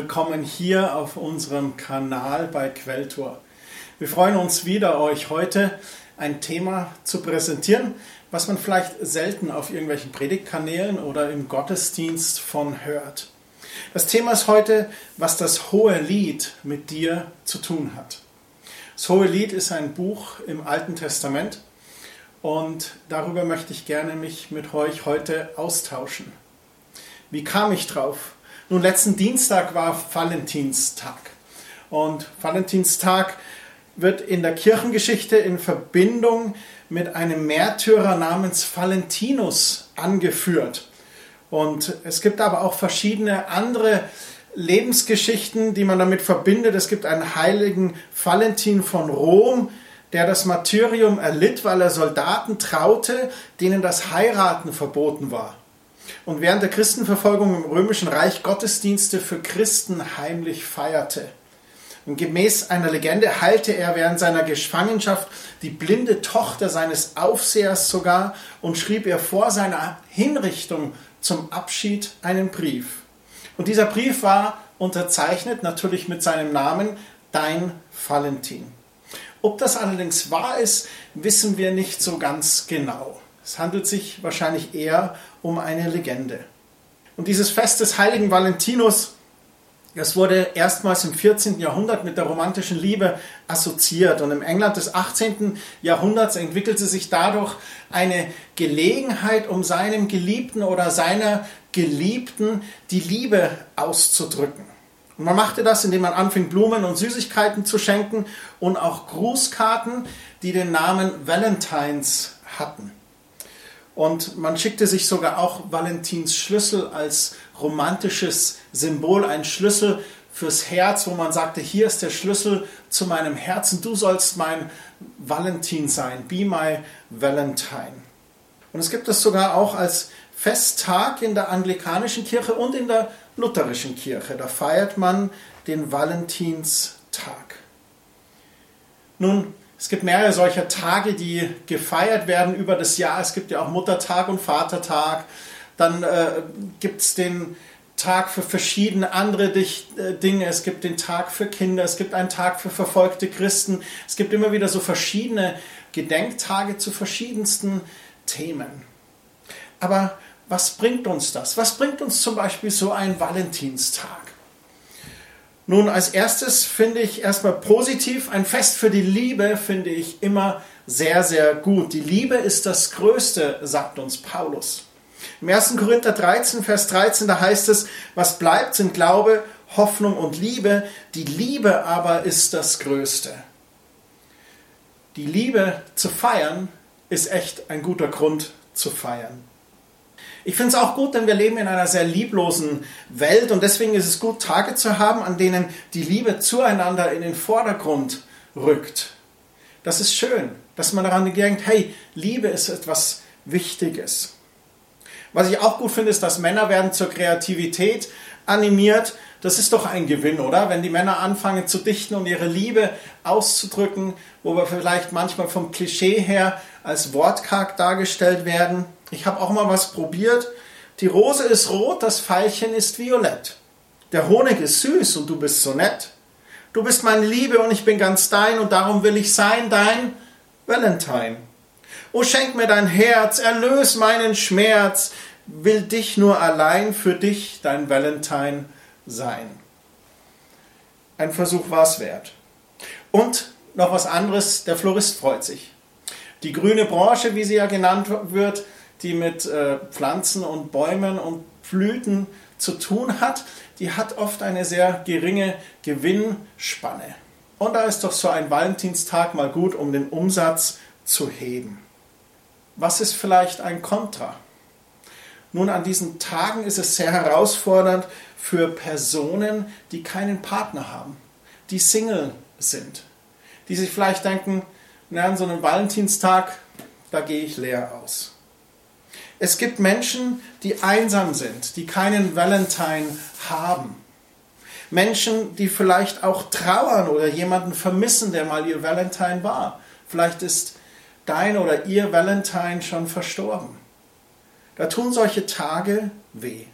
Willkommen hier auf unserem Kanal bei Quelltor. Wir freuen uns wieder, euch heute ein Thema zu präsentieren, was man vielleicht selten auf irgendwelchen Predigtkanälen oder im Gottesdienst von hört. Das Thema ist heute, was das hohe Lied mit dir zu tun hat. Das hohe Lied ist ein Buch im Alten Testament und darüber möchte ich gerne mich mit euch heute austauschen. Wie kam ich drauf? Nun, letzten Dienstag war Valentinstag. Und Valentinstag wird in der Kirchengeschichte in Verbindung mit einem Märtyrer namens Valentinus angeführt. Und es gibt aber auch verschiedene andere Lebensgeschichten, die man damit verbindet. Es gibt einen heiligen Valentin von Rom, der das Martyrium erlitt, weil er Soldaten traute, denen das Heiraten verboten war und während der Christenverfolgung im Römischen Reich Gottesdienste für Christen heimlich feierte. Und gemäß einer Legende heilte er während seiner Gefangenschaft die blinde Tochter seines Aufsehers sogar und schrieb ihr vor seiner Hinrichtung zum Abschied einen Brief. Und dieser Brief war unterzeichnet natürlich mit seinem Namen Dein Valentin. Ob das allerdings wahr ist, wissen wir nicht so ganz genau. Es handelt sich wahrscheinlich eher um eine Legende. Und dieses Fest des heiligen Valentinus, das wurde erstmals im 14. Jahrhundert mit der romantischen Liebe assoziiert. Und im England des 18. Jahrhunderts entwickelte sich dadurch eine Gelegenheit, um seinem Geliebten oder seiner Geliebten die Liebe auszudrücken. Und man machte das, indem man anfing, Blumen und Süßigkeiten zu schenken und auch Grußkarten, die den Namen Valentines hatten. Und man schickte sich sogar auch Valentins Schlüssel als romantisches Symbol, ein Schlüssel fürs Herz, wo man sagte, hier ist der Schlüssel zu meinem Herzen, du sollst mein Valentin sein, be my Valentine. Und es gibt es sogar auch als Festtag in der anglikanischen Kirche und in der lutherischen Kirche. Da feiert man den Valentinstag. Nun, es gibt mehrere solcher Tage, die gefeiert werden über das Jahr. Es gibt ja auch Muttertag und Vatertag. Dann äh, gibt es den Tag für verschiedene andere äh, Dinge. Es gibt den Tag für Kinder. Es gibt einen Tag für verfolgte Christen. Es gibt immer wieder so verschiedene Gedenktage zu verschiedensten Themen. Aber was bringt uns das? Was bringt uns zum Beispiel so ein Valentinstag? Nun, als erstes finde ich erstmal positiv, ein Fest für die Liebe finde ich immer sehr, sehr gut. Die Liebe ist das Größte, sagt uns Paulus. Im 1. Korinther 13, Vers 13, da heißt es, was bleibt, sind Glaube, Hoffnung und Liebe. Die Liebe aber ist das Größte. Die Liebe zu feiern ist echt ein guter Grund zu feiern. Ich finde es auch gut, denn wir leben in einer sehr lieblosen Welt und deswegen ist es gut, Tage zu haben, an denen die Liebe zueinander in den Vordergrund rückt. Das ist schön, dass man daran denkt, hey, Liebe ist etwas Wichtiges. Was ich auch gut finde, ist, dass Männer werden zur Kreativität animiert. Das ist doch ein Gewinn, oder? Wenn die Männer anfangen zu dichten und ihre Liebe auszudrücken, wo wir vielleicht manchmal vom Klischee her als wortkarg dargestellt werden. Ich habe auch mal was probiert. Die Rose ist rot, das Veilchen ist violett. Der Honig ist süß und du bist so nett. Du bist meine Liebe und ich bin ganz dein und darum will ich sein dein Valentine. O schenk mir dein Herz, erlös meinen Schmerz, will dich nur allein für dich dein Valentine sein. Ein Versuch war es wert. Und noch was anderes, der Florist freut sich. Die grüne Branche, wie sie ja genannt wird, die mit äh, Pflanzen und Bäumen und Blüten zu tun hat, die hat oft eine sehr geringe Gewinnspanne. Und da ist doch so ein Valentinstag mal gut, um den Umsatz zu heben. Was ist vielleicht ein Kontra? Nun, an diesen Tagen ist es sehr herausfordernd für Personen, die keinen Partner haben, die Single sind, die sich vielleicht denken, na, an so einem Valentinstag, da gehe ich leer aus. Es gibt Menschen, die einsam sind, die keinen Valentine haben. Menschen, die vielleicht auch trauern oder jemanden vermissen, der mal ihr Valentine war. Vielleicht ist dein oder ihr Valentine schon verstorben. Da tun solche Tage weh.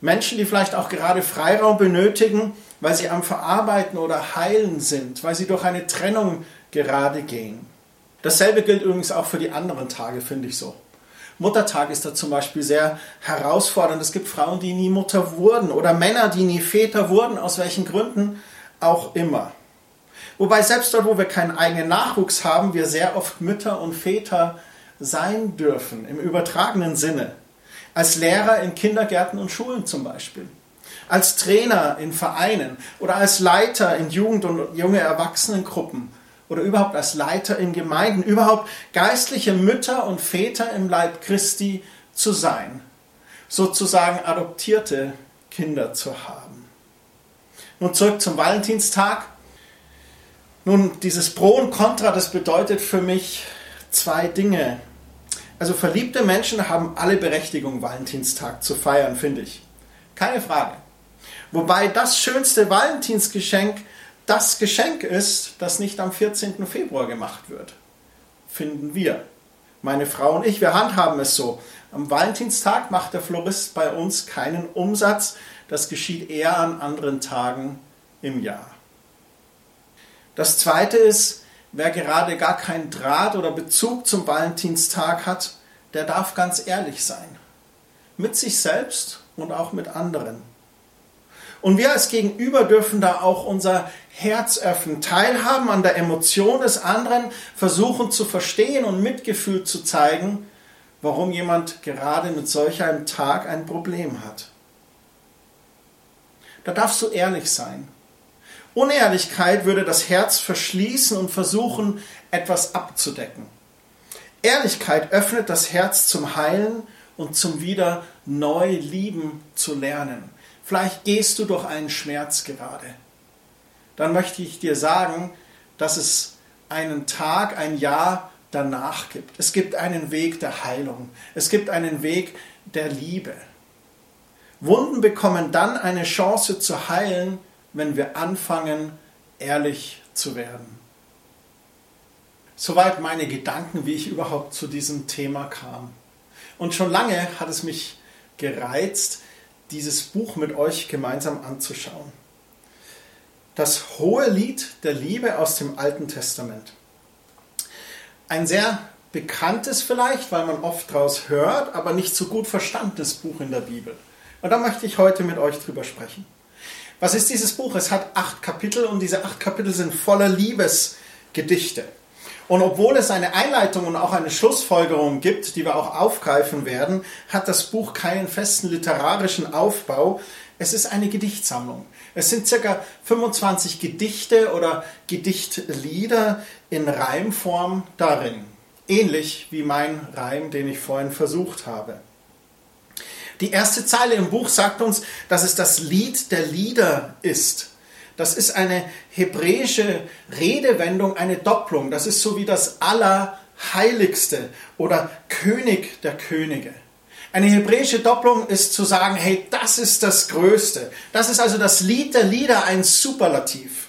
Menschen, die vielleicht auch gerade Freiraum benötigen, weil sie am Verarbeiten oder Heilen sind, weil sie durch eine Trennung gerade gehen. Dasselbe gilt übrigens auch für die anderen Tage, finde ich so. Muttertag ist da zum Beispiel sehr herausfordernd. Es gibt Frauen, die nie Mutter wurden oder Männer, die nie Väter wurden, aus welchen Gründen auch immer. Wobei selbst dort, wo wir keinen eigenen Nachwuchs haben, wir sehr oft Mütter und Väter sein dürfen, im übertragenen Sinne. Als Lehrer in Kindergärten und Schulen zum Beispiel. Als Trainer in Vereinen oder als Leiter in Jugend- und junge Erwachsenengruppen oder überhaupt als Leiter in Gemeinden, überhaupt geistliche Mütter und Väter im Leib Christi zu sein, sozusagen adoptierte Kinder zu haben. Nun zurück zum Valentinstag. Nun, dieses Pro und Contra, das bedeutet für mich zwei Dinge. Also verliebte Menschen haben alle Berechtigung, Valentinstag zu feiern, finde ich. Keine Frage. Wobei das schönste Valentinsgeschenk das Geschenk ist, das nicht am 14. Februar gemacht wird. Finden wir. Meine Frau und ich, wir handhaben es so. Am Valentinstag macht der Florist bei uns keinen Umsatz. Das geschieht eher an anderen Tagen im Jahr. Das zweite ist, wer gerade gar keinen Draht oder Bezug zum Valentinstag hat, der darf ganz ehrlich sein. Mit sich selbst und auch mit anderen. Und wir als Gegenüber dürfen da auch unser Herz öffnen, teilhaben an der Emotion des anderen, versuchen zu verstehen und Mitgefühl zu zeigen, warum jemand gerade mit solch einem Tag ein Problem hat. Da darfst du ehrlich sein. Unehrlichkeit würde das Herz verschließen und versuchen, etwas abzudecken. Ehrlichkeit öffnet das Herz zum Heilen und zum wieder neu lieben zu lernen. Vielleicht gehst du durch einen Schmerz gerade. Dann möchte ich dir sagen, dass es einen Tag, ein Jahr danach gibt. Es gibt einen Weg der Heilung. Es gibt einen Weg der Liebe. Wunden bekommen dann eine Chance zu heilen, wenn wir anfangen, ehrlich zu werden. Soweit meine Gedanken, wie ich überhaupt zu diesem Thema kam. Und schon lange hat es mich gereizt, dieses Buch mit euch gemeinsam anzuschauen. Das hohe Lied der Liebe aus dem Alten Testament. Ein sehr bekanntes vielleicht, weil man oft daraus hört, aber nicht so gut verstandenes Buch in der Bibel. Und da möchte ich heute mit euch drüber sprechen. Was ist dieses Buch? Es hat acht Kapitel und diese acht Kapitel sind voller Liebesgedichte. Und obwohl es eine Einleitung und auch eine Schlussfolgerung gibt, die wir auch aufgreifen werden, hat das Buch keinen festen literarischen Aufbau. Es ist eine Gedichtsammlung. Es sind circa 25 Gedichte oder Gedichtlieder in Reimform darin. Ähnlich wie mein Reim, den ich vorhin versucht habe. Die erste Zeile im Buch sagt uns, dass es das Lied der Lieder ist. Das ist eine hebräische Redewendung, eine Doppelung. Das ist so wie das Allerheiligste oder König der Könige. Eine hebräische Doppelung ist zu sagen, hey, das ist das Größte. Das ist also das Lied der Lieder, ein Superlativ.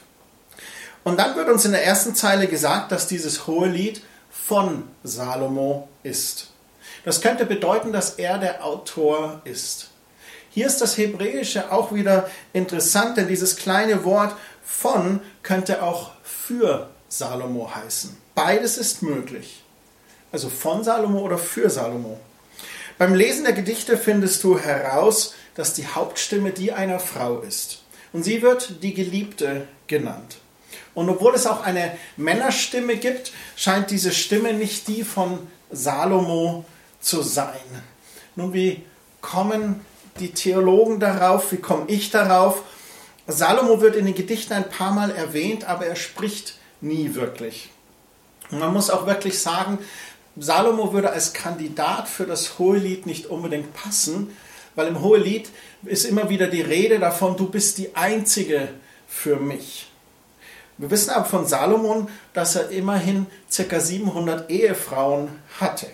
Und dann wird uns in der ersten Zeile gesagt, dass dieses hohe Lied von Salomo ist. Das könnte bedeuten, dass er der Autor ist. Hier ist das Hebräische auch wieder interessant, denn dieses kleine Wort von könnte auch für Salomo heißen. Beides ist möglich. Also von Salomo oder für Salomo. Beim Lesen der Gedichte findest du heraus, dass die Hauptstimme die einer Frau ist. Und sie wird die Geliebte genannt. Und obwohl es auch eine Männerstimme gibt, scheint diese Stimme nicht die von Salomo zu sein. Nun, wie kommen die Theologen darauf? Wie komme ich darauf? Salomo wird in den Gedichten ein paar Mal erwähnt, aber er spricht nie wirklich. Und man muss auch wirklich sagen, Salomo würde als Kandidat für das Hohelied nicht unbedingt passen, weil im Hohelied ist immer wieder die Rede davon, du bist die Einzige für mich. Wir wissen aber von Salomon, dass er immerhin ca. 700 Ehefrauen hatte.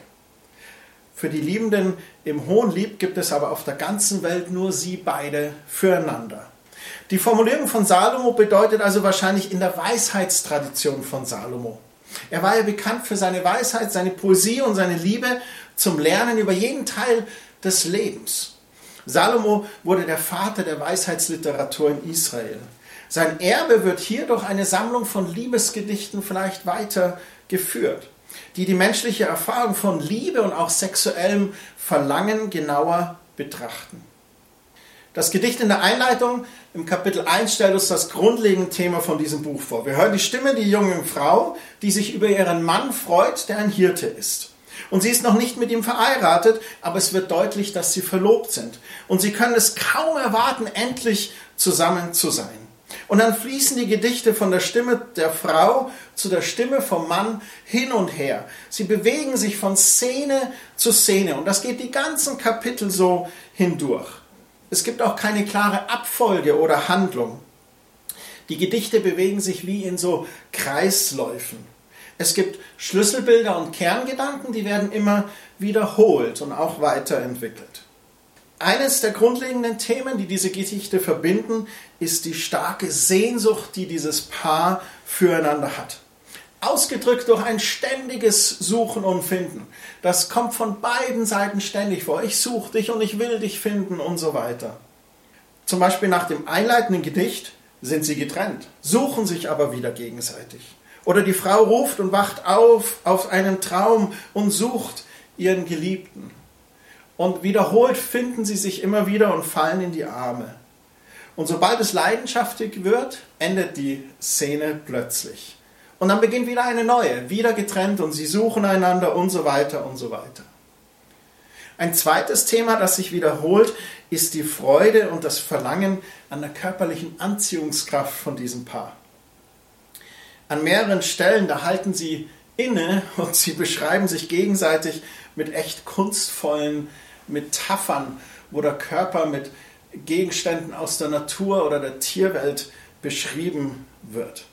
Für die Liebenden im Hohen Lieb gibt es aber auf der ganzen Welt nur sie beide füreinander. Die Formulierung von Salomo bedeutet also wahrscheinlich in der Weisheitstradition von Salomo. Er war ja bekannt für seine Weisheit, seine Poesie und seine Liebe zum Lernen über jeden Teil des Lebens. Salomo wurde der Vater der Weisheitsliteratur in Israel. Sein Erbe wird hier durch eine Sammlung von Liebesgedichten vielleicht weitergeführt, die die menschliche Erfahrung von Liebe und auch sexuellem Verlangen genauer betrachten. Das Gedicht in der Einleitung im Kapitel 1 stellt uns das grundlegende Thema von diesem Buch vor. Wir hören die Stimme der jungen Frau, die sich über ihren Mann freut, der ein Hirte ist. Und sie ist noch nicht mit ihm verheiratet, aber es wird deutlich, dass sie verlobt sind. Und sie können es kaum erwarten, endlich zusammen zu sein. Und dann fließen die Gedichte von der Stimme der Frau zu der Stimme vom Mann hin und her. Sie bewegen sich von Szene zu Szene und das geht die ganzen Kapitel so hindurch. Es gibt auch keine klare Abfolge oder Handlung. Die Gedichte bewegen sich wie in so Kreisläufen. Es gibt Schlüsselbilder und Kerngedanken, die werden immer wiederholt und auch weiterentwickelt. Eines der grundlegenden Themen, die diese Gedichte verbinden, ist die starke Sehnsucht, die dieses Paar füreinander hat. Ausgedrückt durch ein ständiges Suchen und Finden. Das kommt von beiden Seiten ständig vor. Ich suche dich und ich will dich finden und so weiter. Zum Beispiel nach dem einleitenden Gedicht sind sie getrennt, suchen sich aber wieder gegenseitig. Oder die Frau ruft und wacht auf auf einen Traum und sucht ihren Geliebten. Und wiederholt finden sie sich immer wieder und fallen in die Arme. Und sobald es leidenschaftlich wird, endet die Szene plötzlich. Und dann beginnt wieder eine neue, wieder getrennt und sie suchen einander und so weiter und so weiter. Ein zweites Thema, das sich wiederholt, ist die Freude und das Verlangen an der körperlichen Anziehungskraft von diesem Paar. An mehreren Stellen, da halten sie inne und sie beschreiben sich gegenseitig mit echt kunstvollen Metaphern, wo der Körper mit Gegenständen aus der Natur oder der Tierwelt beschrieben wird.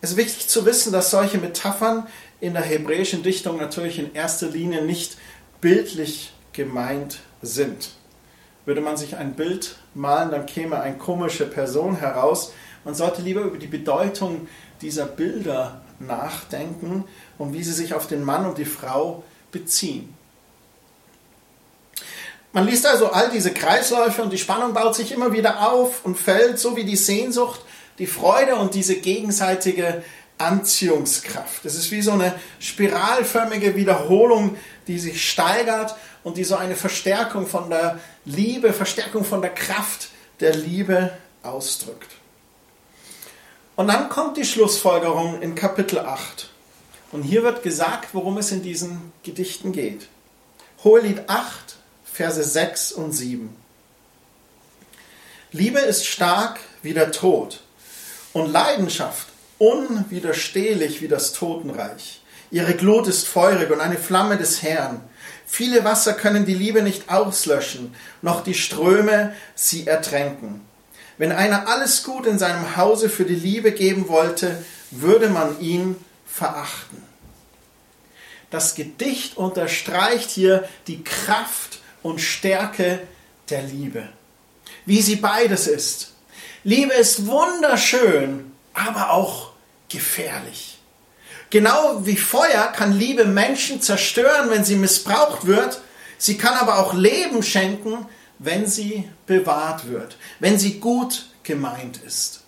Es ist wichtig zu wissen, dass solche Metaphern in der hebräischen Dichtung natürlich in erster Linie nicht bildlich gemeint sind. Würde man sich ein Bild malen, dann käme eine komische Person heraus. Man sollte lieber über die Bedeutung dieser Bilder nachdenken und wie sie sich auf den Mann und die Frau beziehen. Man liest also all diese Kreisläufe und die Spannung baut sich immer wieder auf und fällt, so wie die Sehnsucht, die Freude und diese gegenseitige Anziehungskraft. Es ist wie so eine spiralförmige Wiederholung, die sich steigert und die so eine Verstärkung von der Liebe, Verstärkung von der Kraft der Liebe ausdrückt. Und dann kommt die Schlussfolgerung in Kapitel 8. Und hier wird gesagt, worum es in diesen Gedichten geht. Hohelied 8, Verse 6 und 7. Liebe ist stark wie der Tod und Leidenschaft unwiderstehlich wie das Totenreich. Ihre Glut ist feurig und eine Flamme des Herrn. Viele Wasser können die Liebe nicht auslöschen, noch die Ströme sie ertränken. Wenn einer alles Gut in seinem Hause für die Liebe geben wollte, würde man ihn verachten. Das Gedicht unterstreicht hier die Kraft und Stärke der Liebe. Wie sie beides ist. Liebe ist wunderschön, aber auch gefährlich. Genau wie Feuer kann Liebe Menschen zerstören, wenn sie missbraucht wird. Sie kann aber auch Leben schenken, wenn sie bewahrt wird, wenn sie gut gemeint ist.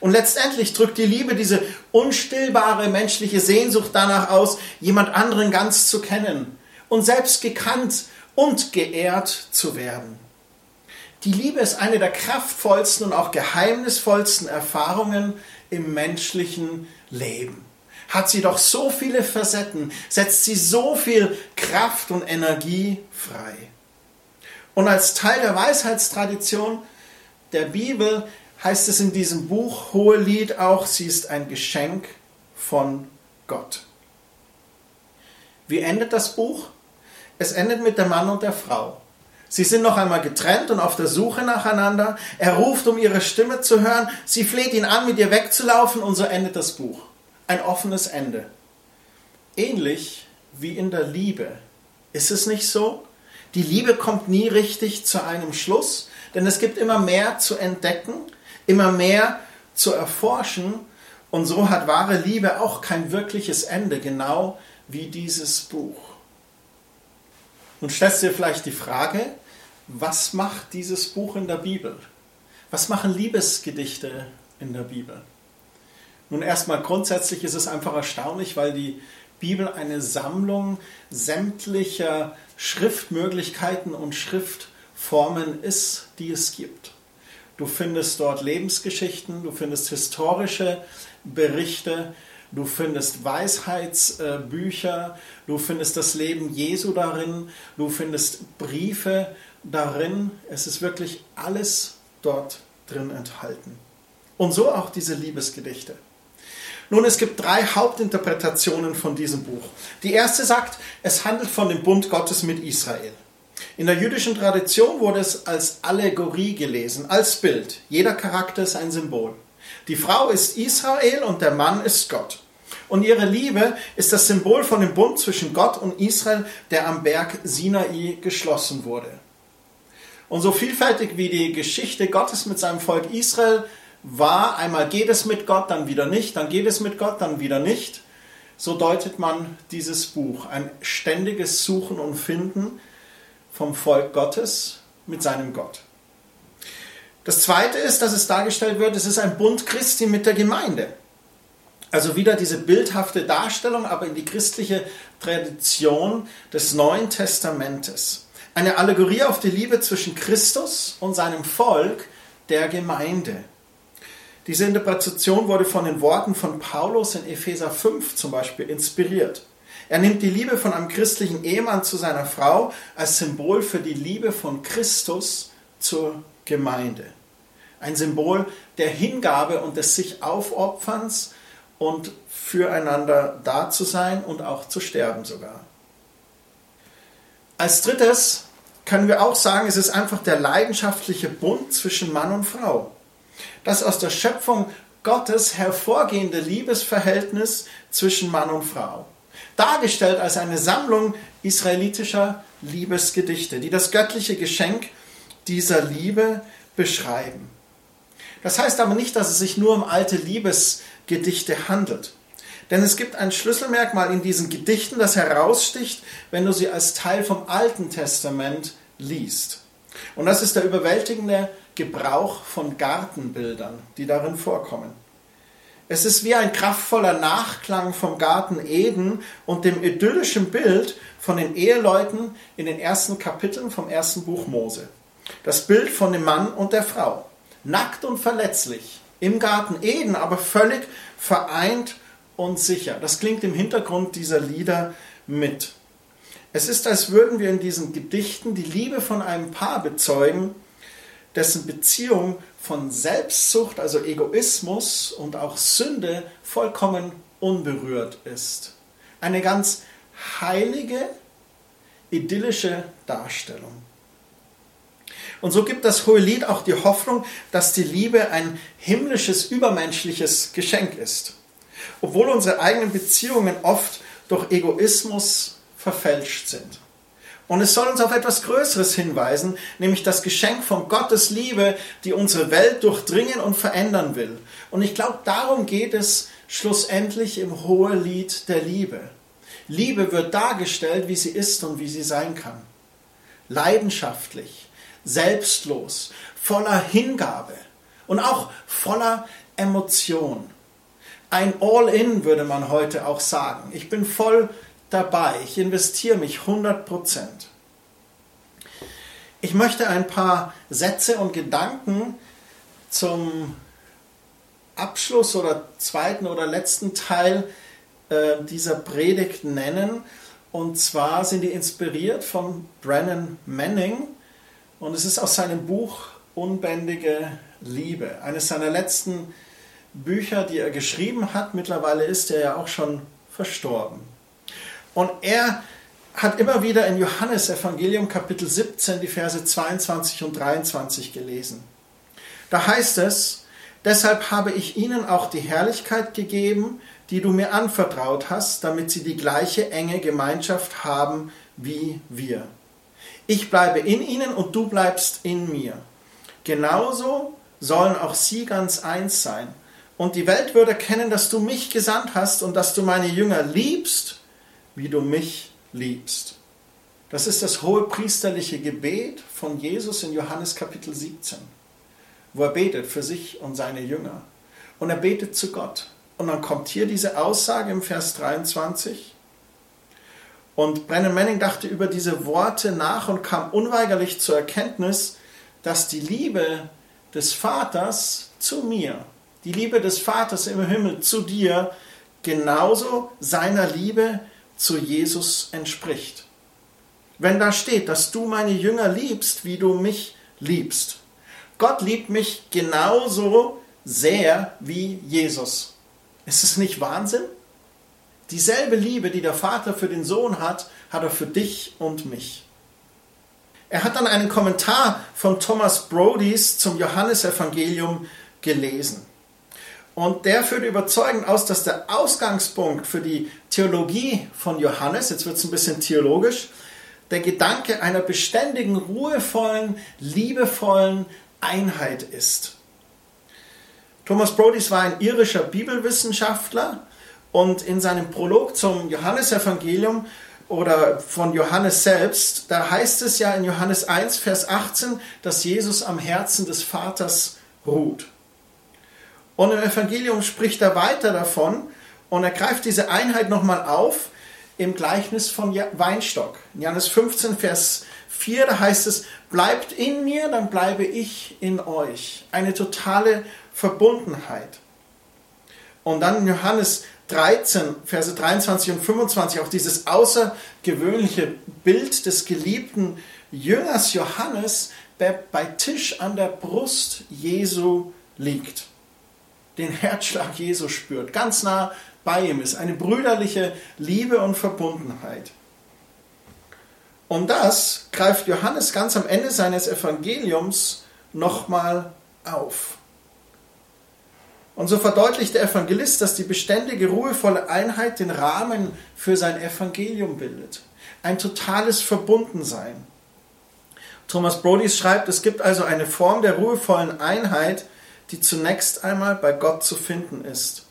Und letztendlich drückt die Liebe diese unstillbare menschliche Sehnsucht danach aus, jemand anderen ganz zu kennen und selbst gekannt und geehrt zu werden. Die Liebe ist eine der kraftvollsten und auch geheimnisvollsten Erfahrungen im menschlichen Leben. Hat sie doch so viele Facetten, setzt sie so viel Kraft und Energie frei. Und als Teil der Weisheitstradition der Bibel heißt es in diesem Buch Hohelied auch, sie ist ein Geschenk von Gott. Wie endet das Buch? Es endet mit dem Mann und der Frau. Sie sind noch einmal getrennt und auf der Suche nacheinander. Er ruft, um ihre Stimme zu hören. Sie fleht ihn an, mit ihr wegzulaufen und so endet das Buch. Ein offenes Ende. Ähnlich wie in der Liebe. Ist es nicht so? Die Liebe kommt nie richtig zu einem Schluss, denn es gibt immer mehr zu entdecken, immer mehr zu erforschen und so hat wahre Liebe auch kein wirkliches Ende, genau wie dieses Buch. Nun stellst dir vielleicht die Frage, was macht dieses Buch in der Bibel? Was machen Liebesgedichte in der Bibel? Nun erstmal grundsätzlich ist es einfach erstaunlich, weil die Bibel eine Sammlung sämtlicher Schriftmöglichkeiten und Schriftformen ist, die es gibt. Du findest dort Lebensgeschichten, du findest historische Berichte, du findest Weisheitsbücher, du findest das Leben Jesu darin, du findest Briefe darin. Es ist wirklich alles dort drin enthalten. Und so auch diese Liebesgedichte. Nun, es gibt drei Hauptinterpretationen von diesem Buch. Die erste sagt, es handelt von dem Bund Gottes mit Israel. In der jüdischen Tradition wurde es als Allegorie gelesen, als Bild. Jeder Charakter ist ein Symbol. Die Frau ist Israel und der Mann ist Gott. Und ihre Liebe ist das Symbol von dem Bund zwischen Gott und Israel, der am Berg Sinai geschlossen wurde. Und so vielfältig wie die Geschichte Gottes mit seinem Volk Israel war, einmal geht es mit Gott, dann wieder nicht, dann geht es mit Gott, dann wieder nicht, so deutet man dieses Buch, ein ständiges Suchen und Finden vom Volk Gottes mit seinem Gott. Das Zweite ist, dass es dargestellt wird, es ist ein Bund Christi mit der Gemeinde. Also wieder diese bildhafte Darstellung, aber in die christliche Tradition des Neuen Testamentes. Eine Allegorie auf die Liebe zwischen Christus und seinem Volk, der Gemeinde. Diese Interpretation wurde von den Worten von Paulus in Epheser 5 zum Beispiel inspiriert. Er nimmt die Liebe von einem christlichen Ehemann zu seiner Frau als Symbol für die Liebe von Christus zur Gemeinde. Ein Symbol der Hingabe und des sich aufopferns und füreinander da zu sein und auch zu sterben sogar. Als drittes können wir auch sagen, es ist einfach der leidenschaftliche Bund zwischen Mann und Frau das aus der Schöpfung Gottes hervorgehende Liebesverhältnis zwischen Mann und Frau. Dargestellt als eine Sammlung israelitischer Liebesgedichte, die das göttliche Geschenk dieser Liebe beschreiben. Das heißt aber nicht, dass es sich nur um alte Liebesgedichte handelt. Denn es gibt ein Schlüsselmerkmal in diesen Gedichten, das heraussticht, wenn du sie als Teil vom Alten Testament liest. Und das ist der überwältigende Gebrauch von Gartenbildern, die darin vorkommen. Es ist wie ein kraftvoller Nachklang vom Garten Eden und dem idyllischen Bild von den Eheleuten in den ersten Kapiteln vom ersten Buch Mose. Das Bild von dem Mann und der Frau. Nackt und verletzlich. Im Garten Eden, aber völlig vereint und sicher. Das klingt im Hintergrund dieser Lieder mit. Es ist, als würden wir in diesen Gedichten die Liebe von einem Paar bezeugen, dessen Beziehung von Selbstsucht, also Egoismus und auch Sünde vollkommen unberührt ist. Eine ganz heilige, idyllische Darstellung. Und so gibt das Hohelied auch die Hoffnung, dass die Liebe ein himmlisches, übermenschliches Geschenk ist. Obwohl unsere eigenen Beziehungen oft durch Egoismus verfälscht sind. Und es soll uns auf etwas Größeres hinweisen, nämlich das Geschenk von Gottes Liebe, die unsere Welt durchdringen und verändern will. Und ich glaube, darum geht es schlussendlich im Hohelied der Liebe. Liebe wird dargestellt, wie sie ist und wie sie sein kann. Leidenschaftlich, selbstlos, voller Hingabe und auch voller Emotion. Ein All-in würde man heute auch sagen. Ich bin voll dabei. Ich investiere mich 100 Prozent. Ich möchte ein paar Sätze und Gedanken zum Abschluss oder zweiten oder letzten Teil äh, dieser Predigt nennen. Und zwar sind die inspiriert von Brennan Manning. Und es ist aus seinem Buch Unbändige Liebe. Eines seiner letzten Bücher, die er geschrieben hat. Mittlerweile ist er ja auch schon verstorben. Und er hat immer wieder in Johannes Evangelium Kapitel 17 die Verse 22 und 23 gelesen. Da heißt es, deshalb habe ich ihnen auch die Herrlichkeit gegeben, die du mir anvertraut hast, damit sie die gleiche enge Gemeinschaft haben wie wir. Ich bleibe in ihnen und du bleibst in mir. Genauso sollen auch sie ganz eins sein. Und die Welt würde erkennen, dass du mich gesandt hast und dass du meine Jünger liebst wie du mich liebst. Das ist das hohe priesterliche Gebet von Jesus in Johannes Kapitel 17, wo er betet für sich und seine Jünger. Und er betet zu Gott. Und dann kommt hier diese Aussage im Vers 23. Und Brennan Manning dachte über diese Worte nach und kam unweigerlich zur Erkenntnis, dass die Liebe des Vaters zu mir, die Liebe des Vaters im Himmel zu dir, genauso seiner Liebe zu Jesus entspricht. Wenn da steht, dass du meine Jünger liebst, wie du mich liebst. Gott liebt mich genauso sehr wie Jesus. Ist es nicht Wahnsinn? Dieselbe Liebe, die der Vater für den Sohn hat, hat er für dich und mich. Er hat dann einen Kommentar von Thomas Brodys zum Johannesevangelium gelesen. Und der führt überzeugend aus, dass der Ausgangspunkt für die Theologie von Johannes, jetzt wird es ein bisschen theologisch, der Gedanke einer beständigen, ruhevollen, liebevollen Einheit ist. Thomas Brodys war ein irischer Bibelwissenschaftler und in seinem Prolog zum Johannesevangelium oder von Johannes selbst, da heißt es ja in Johannes 1, Vers 18, dass Jesus am Herzen des Vaters ruht. Und im Evangelium spricht er weiter davon und er greift diese Einheit nochmal auf im Gleichnis von Weinstock. In Johannes 15, Vers 4, da heißt es, bleibt in mir, dann bleibe ich in euch. Eine totale Verbundenheit. Und dann in Johannes 13, Verse 23 und 25 auch dieses außergewöhnliche Bild des geliebten Jüngers Johannes, der bei Tisch an der Brust Jesu liegt, den Herzschlag Jesu spürt, ganz nah bei ihm ist, eine brüderliche Liebe und Verbundenheit. Und das greift Johannes ganz am Ende seines Evangeliums nochmal auf. Und so verdeutlicht der Evangelist, dass die beständige, ruhevolle Einheit den Rahmen für sein Evangelium bildet. Ein totales Verbundensein. Thomas Brody schreibt, es gibt also eine Form der ruhevollen Einheit, die zunächst einmal bei Gott zu finden ist,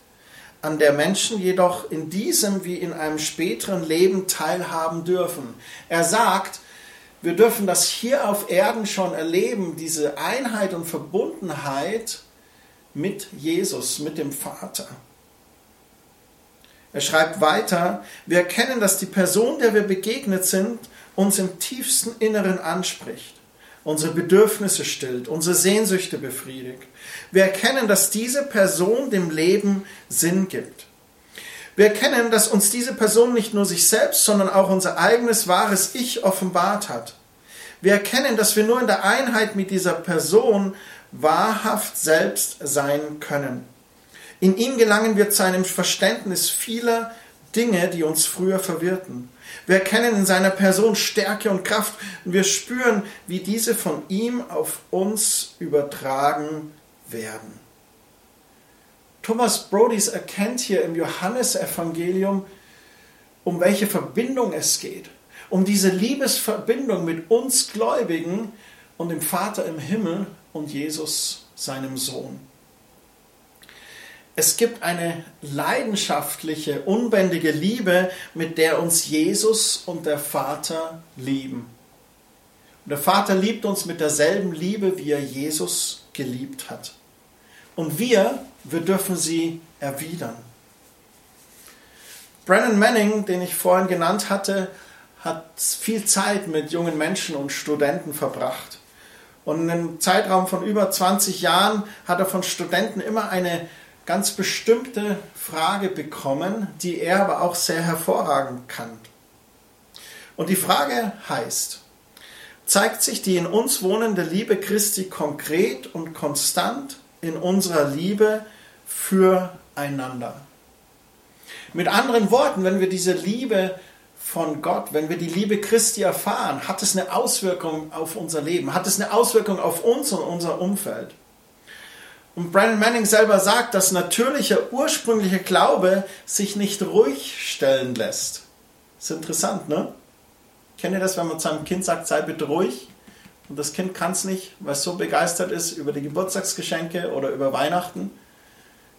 an der Menschen jedoch in diesem wie in einem späteren Leben teilhaben dürfen. Er sagt, wir dürfen das hier auf Erden schon erleben, diese Einheit und Verbundenheit mit Jesus, mit dem Vater. Er schreibt weiter, wir erkennen, dass die Person, der wir begegnet sind, uns im tiefsten Inneren anspricht, unsere Bedürfnisse stillt, unsere Sehnsüchte befriedigt. Wir erkennen, dass diese Person dem Leben Sinn gibt. Wir erkennen, dass uns diese Person nicht nur sich selbst, sondern auch unser eigenes wahres Ich offenbart hat. Wir erkennen, dass wir nur in der Einheit mit dieser Person wahrhaft selbst sein können. In ihm gelangen wir zu einem Verständnis vieler Dinge, die uns früher verwirrten. Wir erkennen in seiner Person Stärke und Kraft und wir spüren, wie diese von ihm auf uns übertragen werden. Thomas Brodys erkennt hier im Johannesevangelium, um welche Verbindung es geht. Um diese Liebesverbindung mit uns Gläubigen und dem Vater im Himmel und Jesus, seinem Sohn. Es gibt eine leidenschaftliche, unbändige Liebe, mit der uns Jesus und der Vater lieben. Und der Vater liebt uns mit derselben Liebe, wie er Jesus geliebt hat. Und wir, wir dürfen sie erwidern. Brennan Manning, den ich vorhin genannt hatte, hat viel Zeit mit jungen Menschen und Studenten verbracht. Und in einem Zeitraum von über 20 Jahren hat er von Studenten immer eine ganz bestimmte Frage bekommen, die er aber auch sehr hervorragend kann. Und die Frage heißt, zeigt sich die in uns wohnende Liebe Christi konkret und konstant in unserer Liebe füreinander? Mit anderen Worten, wenn wir diese Liebe von Gott, wenn wir die Liebe Christi erfahren, hat es eine Auswirkung auf unser Leben, hat es eine Auswirkung auf uns und unser Umfeld. Und Brandon Manning selber sagt, dass natürlicher, ursprünglicher Glaube sich nicht ruhig stellen lässt. ist interessant, ne? Kennt ihr das, wenn man zu einem Kind sagt, sei bitte ruhig? Und das Kind kann es nicht, weil es so begeistert ist über die Geburtstagsgeschenke oder über Weihnachten.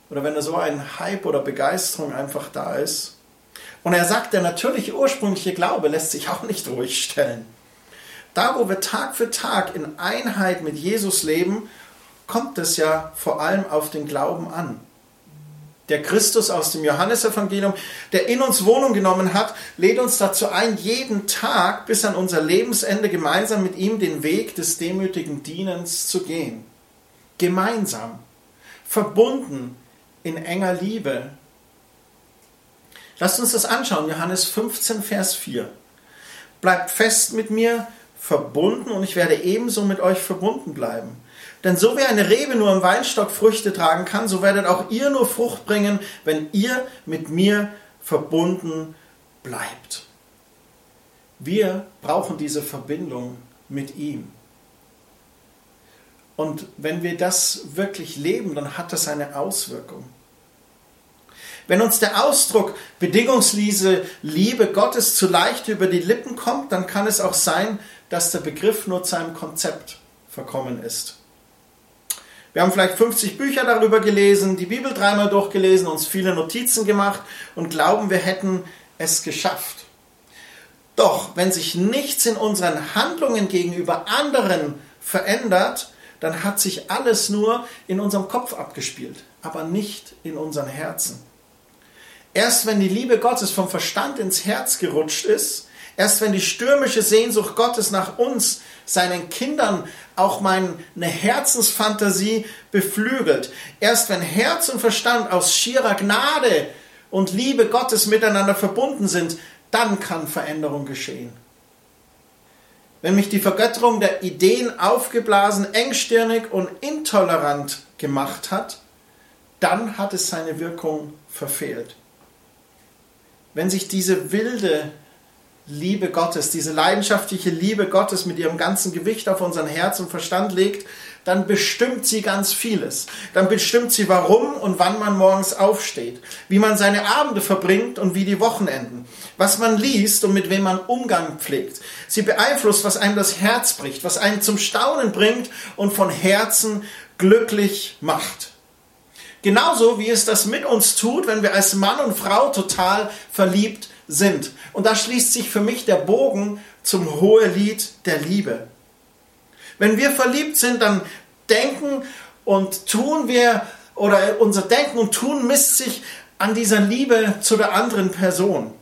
Oder wenn da so ein Hype oder Begeisterung einfach da ist. Und er sagt, der natürliche ursprüngliche Glaube lässt sich auch nicht ruhig stellen. Da, wo wir Tag für Tag in Einheit mit Jesus leben, kommt es ja vor allem auf den Glauben an. Der Christus aus dem Johannesevangelium, der in uns Wohnung genommen hat, lädt uns dazu ein, jeden Tag bis an unser Lebensende gemeinsam mit ihm den Weg des demütigen Dienens zu gehen. Gemeinsam, verbunden in enger Liebe. Lasst uns das anschauen, Johannes 15, Vers 4. Bleibt fest mit mir, verbunden und ich werde ebenso mit euch verbunden bleiben. Denn so wie eine Rebe nur im Weinstock Früchte tragen kann, so werdet auch ihr nur Frucht bringen, wenn ihr mit mir verbunden bleibt. Wir brauchen diese Verbindung mit ihm. Und wenn wir das wirklich leben, dann hat das eine Auswirkung. Wenn uns der Ausdruck bedingungslose Liebe Gottes zu leicht über die Lippen kommt, dann kann es auch sein, dass der Begriff nur zu einem Konzept verkommen ist. Wir haben vielleicht 50 Bücher darüber gelesen, die Bibel dreimal durchgelesen, uns viele Notizen gemacht und glauben, wir hätten es geschafft. Doch wenn sich nichts in unseren Handlungen gegenüber anderen verändert, dann hat sich alles nur in unserem Kopf abgespielt, aber nicht in unseren Herzen. Erst wenn die Liebe Gottes vom Verstand ins Herz gerutscht ist, erst wenn die stürmische Sehnsucht Gottes nach uns, seinen Kindern, auch meine Herzensfantasie beflügelt, erst wenn Herz und Verstand aus schierer Gnade und Liebe Gottes miteinander verbunden sind, dann kann Veränderung geschehen. Wenn mich die Vergötterung der Ideen aufgeblasen, engstirnig und intolerant gemacht hat, dann hat es seine Wirkung verfehlt wenn sich diese wilde Liebe Gottes, diese leidenschaftliche Liebe Gottes mit ihrem ganzen Gewicht auf unseren Herz und Verstand legt, dann bestimmt sie ganz vieles. Dann bestimmt sie, warum und wann man morgens aufsteht, wie man seine Abende verbringt und wie die Wochenenden, was man liest und mit wem man Umgang pflegt. Sie beeinflusst, was einem das Herz bricht, was einen zum Staunen bringt und von Herzen glücklich macht. Genauso wie es das mit uns tut, wenn wir als Mann und Frau total verliebt sind. Und da schließt sich für mich der Bogen zum Hohelied der Liebe. Wenn wir verliebt sind, dann denken und tun wir, oder unser Denken und Tun misst sich an dieser Liebe zu der anderen Person.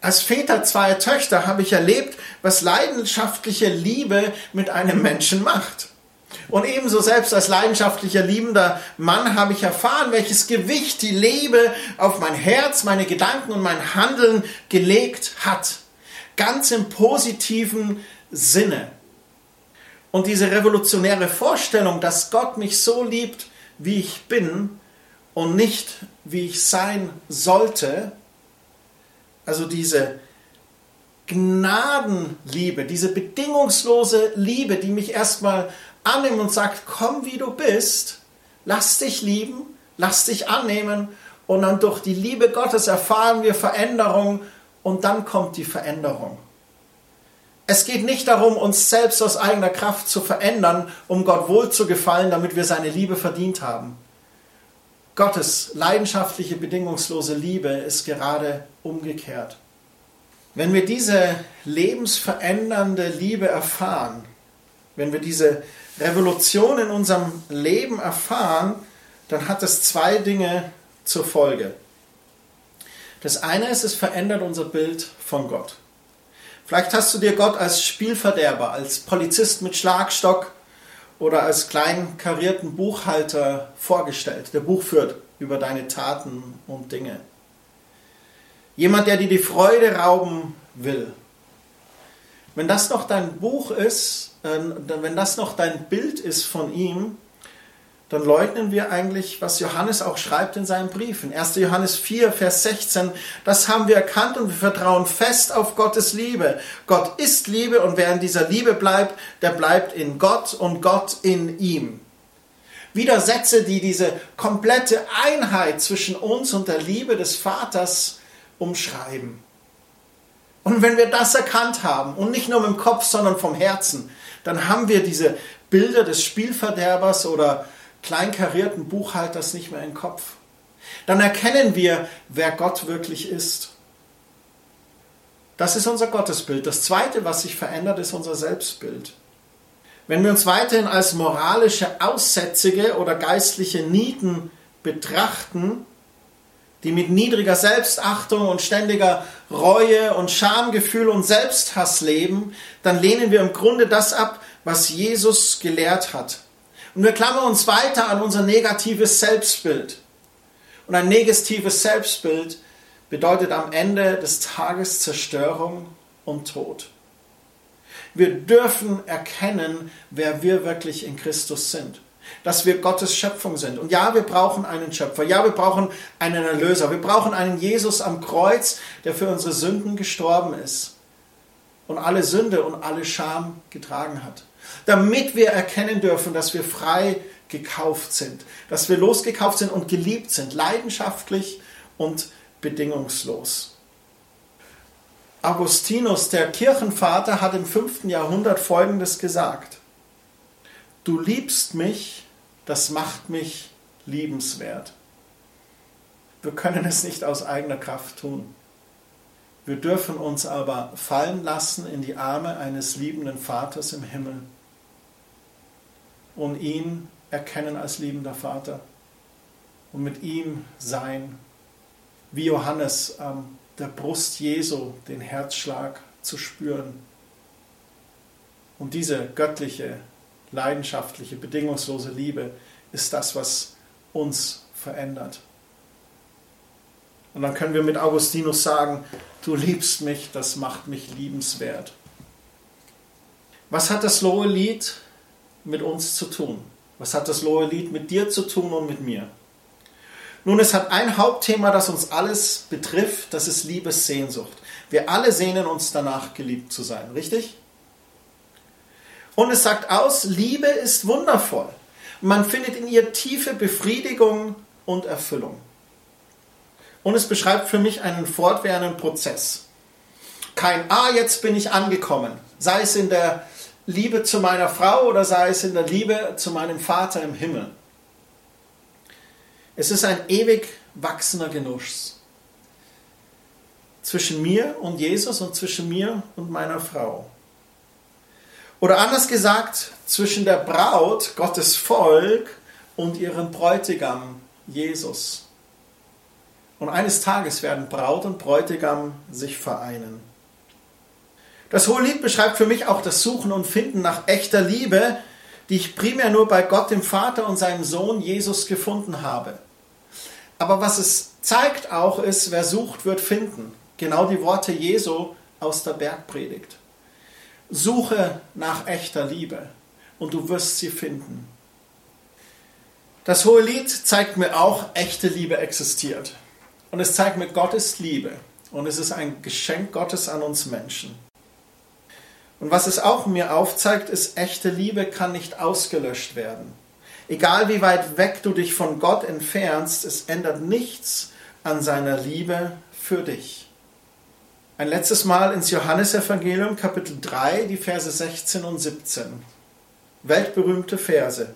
Als Väter zweier Töchter habe ich erlebt, was leidenschaftliche Liebe mit einem Menschen macht. Und ebenso selbst als leidenschaftlicher, liebender Mann habe ich erfahren, welches Gewicht die Liebe auf mein Herz, meine Gedanken und mein Handeln gelegt hat. Ganz im positiven Sinne. Und diese revolutionäre Vorstellung, dass Gott mich so liebt, wie ich bin und nicht wie ich sein sollte, also diese Gnadenliebe, diese bedingungslose Liebe, die mich erstmal annimmt und sagt, komm wie du bist, lass dich lieben, lass dich annehmen und dann durch die Liebe Gottes erfahren wir Veränderung und dann kommt die Veränderung. Es geht nicht darum, uns selbst aus eigener Kraft zu verändern, um Gott wohl zu gefallen, damit wir seine Liebe verdient haben. Gottes leidenschaftliche, bedingungslose Liebe ist gerade umgekehrt. Wenn wir diese lebensverändernde Liebe erfahren, wenn wir diese Revolution in unserem Leben erfahren, dann hat es zwei Dinge zur Folge. Das eine ist, es verändert unser Bild von Gott. Vielleicht hast du dir Gott als Spielverderber, als Polizist mit Schlagstock oder als kleinen karierten Buchhalter vorgestellt, der Buch führt über deine Taten und Dinge. Jemand, der dir die Freude rauben will. Wenn das noch dein Buch ist, wenn das noch dein Bild ist von ihm, dann leugnen wir eigentlich, was Johannes auch schreibt in seinen Briefen. 1. Johannes 4, Vers 16, das haben wir erkannt und wir vertrauen fest auf Gottes Liebe. Gott ist Liebe und wer in dieser Liebe bleibt, der bleibt in Gott und Gott in ihm. Wieder Sätze, die diese komplette Einheit zwischen uns und der Liebe des Vaters umschreiben. Und wenn wir das erkannt haben, und nicht nur mit dem Kopf, sondern vom Herzen, dann haben wir diese Bilder des Spielverderbers oder kleinkarierten Buchhalters nicht mehr im Kopf. Dann erkennen wir, wer Gott wirklich ist. Das ist unser Gottesbild. Das Zweite, was sich verändert, ist unser Selbstbild. Wenn wir uns weiterhin als moralische Aussätzige oder geistliche Nieten betrachten, die mit niedriger Selbstachtung und ständiger Reue und Schamgefühl und Selbsthass leben, dann lehnen wir im Grunde das ab, was Jesus gelehrt hat. Und wir klammern uns weiter an unser negatives Selbstbild. Und ein negatives Selbstbild bedeutet am Ende des Tages Zerstörung und Tod. Wir dürfen erkennen, wer wir wirklich in Christus sind. Dass wir Gottes Schöpfung sind. Und ja, wir brauchen einen Schöpfer. Ja, wir brauchen einen Erlöser. Wir brauchen einen Jesus am Kreuz, der für unsere Sünden gestorben ist. Und alle Sünde und alle Scham getragen hat. Damit wir erkennen dürfen, dass wir frei gekauft sind. Dass wir losgekauft sind und geliebt sind. Leidenschaftlich und bedingungslos. Augustinus, der Kirchenvater, hat im 5. Jahrhundert Folgendes gesagt. Du liebst mich, das macht mich liebenswert. Wir können es nicht aus eigener Kraft tun. Wir dürfen uns aber fallen lassen in die Arme eines liebenden Vaters im Himmel und ihn erkennen als liebender Vater und mit ihm sein wie Johannes an der Brust Jesu den Herzschlag zu spüren. Und diese göttliche, leidenschaftliche, bedingungslose Liebe ist das, was uns verändert. Und dann können wir mit Augustinus sagen, du liebst mich, das macht mich liebenswert. Was hat das Lohe-Lied mit uns zu tun? Was hat das Lohe-Lied mit dir zu tun und mit mir? Nun, es hat ein Hauptthema, das uns alles betrifft, das ist Liebessehnsucht. Wir alle sehnen uns danach, geliebt zu sein, richtig? Und es sagt aus, Liebe ist wundervoll. Man findet in ihr tiefe Befriedigung und Erfüllung. Und es beschreibt für mich einen fortwährenden Prozess. Kein Ah, jetzt bin ich angekommen. Sei es in der Liebe zu meiner Frau oder sei es in der Liebe zu meinem Vater im Himmel. Es ist ein ewig wachsender Genuss zwischen mir und Jesus und zwischen mir und meiner Frau. Oder anders gesagt, zwischen der Braut, Gottes Volk, und ihrem Bräutigam, Jesus. Und eines Tages werden Braut und Bräutigam sich vereinen. Das Hohe Lied beschreibt für mich auch das Suchen und Finden nach echter Liebe, die ich primär nur bei Gott dem Vater und seinem Sohn Jesus gefunden habe. Aber was es zeigt auch ist, wer sucht, wird finden. Genau die Worte Jesu aus der Bergpredigt. Suche nach echter Liebe und du wirst sie finden. Das hohe Lied zeigt mir auch, echte Liebe existiert. Und es zeigt mir Gottes Liebe. Und es ist ein Geschenk Gottes an uns Menschen. Und was es auch mir aufzeigt, ist, echte Liebe kann nicht ausgelöscht werden. Egal wie weit weg du dich von Gott entfernst, es ändert nichts an seiner Liebe für dich. Ein letztes Mal ins Johannesevangelium Kapitel 3, die Verse 16 und 17. Weltberühmte Verse.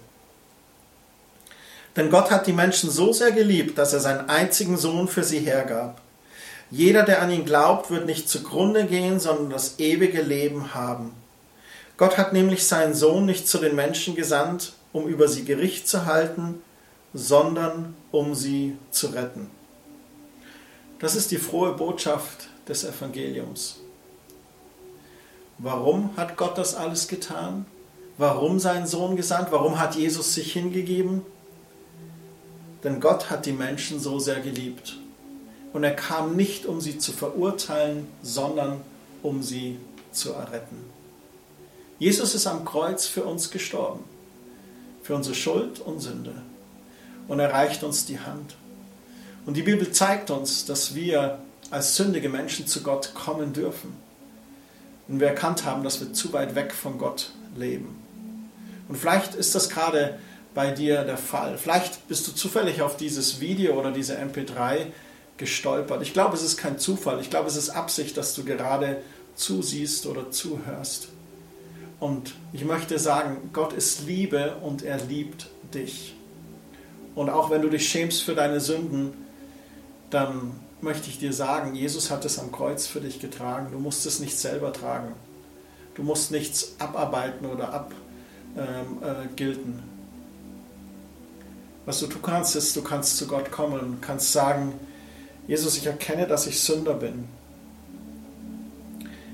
Denn Gott hat die Menschen so sehr geliebt, dass er seinen einzigen Sohn für sie hergab. Jeder, der an ihn glaubt, wird nicht zugrunde gehen, sondern das ewige Leben haben. Gott hat nämlich seinen Sohn nicht zu den Menschen gesandt, um über sie Gericht zu halten, sondern um sie zu retten. Das ist die frohe Botschaft des Evangeliums. Warum hat Gott das alles getan? Warum seinen Sohn gesandt? Warum hat Jesus sich hingegeben? Denn Gott hat die Menschen so sehr geliebt. Und er kam nicht, um sie zu verurteilen, sondern um sie zu erretten. Jesus ist am Kreuz für uns gestorben für unsere Schuld und Sünde und er reicht uns die Hand. Und die Bibel zeigt uns, dass wir als sündige Menschen zu Gott kommen dürfen. Und wir erkannt haben, dass wir zu weit weg von Gott leben. Und vielleicht ist das gerade bei dir der Fall. Vielleicht bist du zufällig auf dieses Video oder diese MP3 gestolpert. Ich glaube, es ist kein Zufall. Ich glaube, es ist Absicht, dass du gerade zusiehst oder zuhörst. Und ich möchte sagen, Gott ist Liebe und er liebt dich. Und auch wenn du dich schämst für deine Sünden, dann möchte ich dir sagen, Jesus hat es am Kreuz für dich getragen. Du musst es nicht selber tragen. Du musst nichts abarbeiten oder abgilten. Ähm, äh, Was du tun kannst, ist, du kannst zu Gott kommen und kannst sagen, Jesus, ich erkenne, dass ich Sünder bin.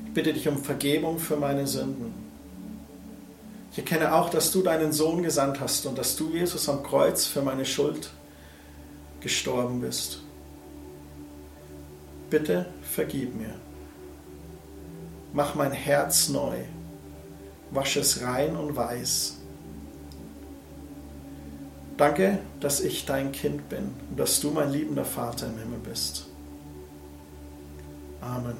Ich bitte dich um Vergebung für meine Sünden. Ich erkenne auch, dass du deinen Sohn gesandt hast und dass du, Jesus, am Kreuz für meine Schuld gestorben bist. Bitte vergib mir. Mach mein Herz neu. Wasch es rein und weiß. Danke, dass ich dein Kind bin und dass du mein liebender Vater im Himmel bist. Amen.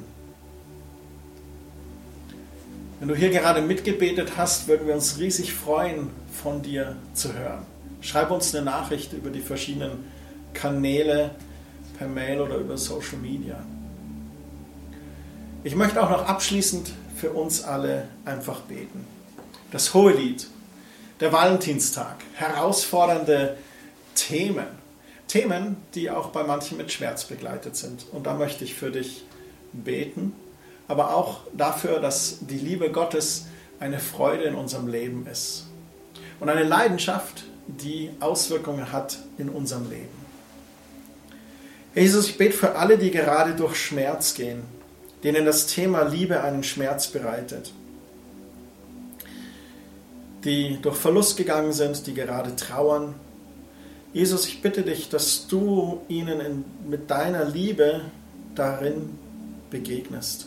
Wenn du hier gerade mitgebetet hast, würden wir uns riesig freuen, von dir zu hören. Schreib uns eine Nachricht über die verschiedenen Kanäle, per Mail oder über Social Media. Ich möchte auch noch abschließend für uns alle einfach beten. Das Hohelied, der Valentinstag, herausfordernde Themen. Themen, die auch bei manchen mit Schmerz begleitet sind. Und da möchte ich für dich beten, aber auch dafür, dass die Liebe Gottes eine Freude in unserem Leben ist. Und eine Leidenschaft, die Auswirkungen hat in unserem Leben. Jesus, ich bete für alle, die gerade durch Schmerz gehen, denen das Thema Liebe einen Schmerz bereitet, die durch Verlust gegangen sind, die gerade trauern. Jesus, ich bitte dich, dass du ihnen in, mit deiner Liebe darin begegnest.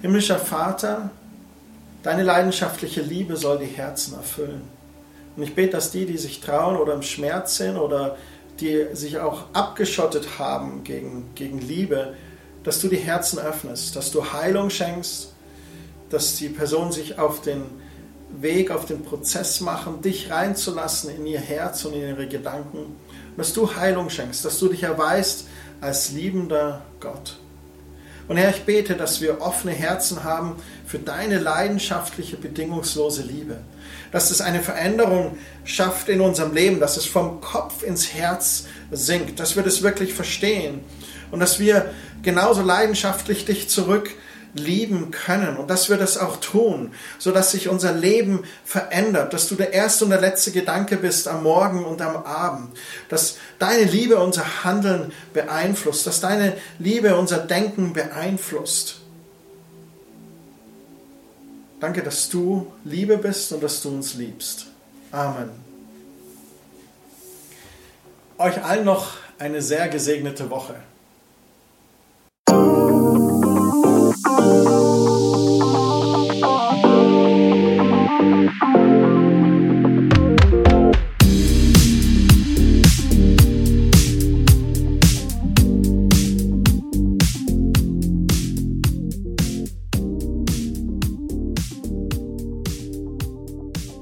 Himmlischer Vater, deine leidenschaftliche Liebe soll die Herzen erfüllen. Und ich bete, dass die, die sich trauen oder im Schmerz sind oder die sich auch abgeschottet haben gegen, gegen Liebe, dass du die Herzen öffnest, dass du Heilung schenkst, dass die Personen sich auf den Weg, auf den Prozess machen, dich reinzulassen in ihr Herz und in ihre Gedanken, dass du Heilung schenkst, dass du dich erweist als liebender Gott. Und Herr, ich bete, dass wir offene Herzen haben für deine leidenschaftliche, bedingungslose Liebe. Dass es eine Veränderung schafft in unserem Leben, dass es vom Kopf ins Herz sinkt, dass wir das wirklich verstehen und dass wir genauso leidenschaftlich dich zurück lieben können und dass wir das auch tun, so dass sich unser Leben verändert, dass du der erste und der letzte Gedanke bist am Morgen und am Abend, dass deine Liebe unser Handeln beeinflusst, dass deine Liebe unser Denken beeinflusst. Danke, dass du Liebe bist und dass du uns liebst. Amen. Euch allen noch eine sehr gesegnete Woche. Thank you.